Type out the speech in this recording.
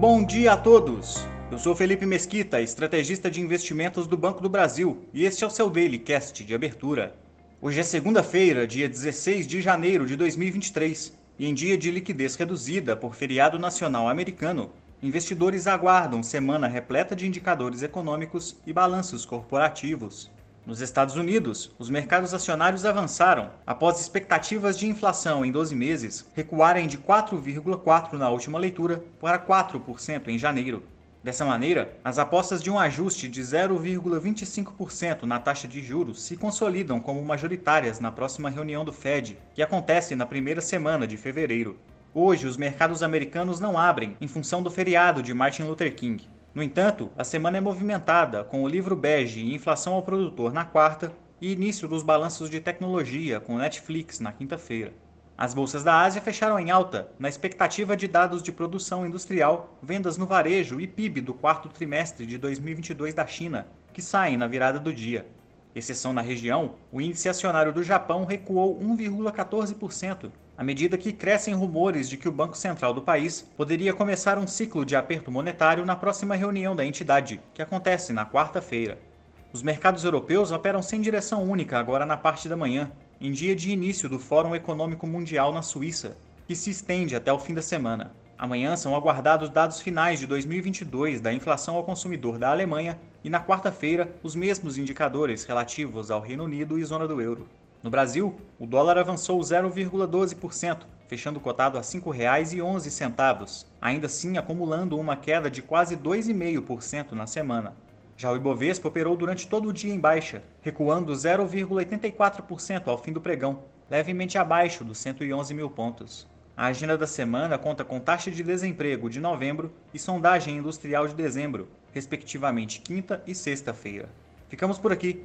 Bom dia a todos! Eu sou Felipe Mesquita, estrategista de investimentos do Banco do Brasil, e este é o seu Daily Cast de abertura. Hoje é segunda-feira, dia 16 de janeiro de 2023, e em dia de liquidez reduzida por feriado nacional americano, investidores aguardam semana repleta de indicadores econômicos e balanços corporativos. Nos Estados Unidos, os mercados acionários avançaram após expectativas de inflação em 12 meses recuarem de 4,4% na última leitura para 4% em janeiro. Dessa maneira, as apostas de um ajuste de 0,25% na taxa de juros se consolidam como majoritárias na próxima reunião do Fed, que acontece na primeira semana de fevereiro. Hoje, os mercados americanos não abrem em função do feriado de Martin Luther King. No entanto, a semana é movimentada, com o livro bege e inflação ao produtor na quarta e início dos balanços de tecnologia com Netflix na quinta-feira. As bolsas da Ásia fecharam em alta, na expectativa de dados de produção industrial, vendas no varejo e PIB do quarto trimestre de 2022 da China, que saem na virada do dia. Exceção na região, o índice acionário do Japão recuou 1,14%, à medida que crescem rumores de que o Banco Central do país poderia começar um ciclo de aperto monetário na próxima reunião da entidade, que acontece na quarta-feira. Os mercados europeus operam sem direção única agora na parte da manhã, em dia de início do Fórum Econômico Mundial na Suíça, que se estende até o fim da semana. Amanhã são aguardados dados finais de 2022 da inflação ao consumidor da Alemanha e na quarta-feira os mesmos indicadores relativos ao Reino Unido e zona do euro. No Brasil, o dólar avançou 0,12%, fechando cotado a R$ 5,11, ainda assim acumulando uma queda de quase 2,5% na semana. Já o Ibovespa operou durante todo o dia em baixa, recuando 0,84% ao fim do pregão, levemente abaixo dos 111 mil pontos. A agenda da semana conta com taxa de desemprego de novembro e sondagem industrial de dezembro, respectivamente quinta e sexta-feira. Ficamos por aqui.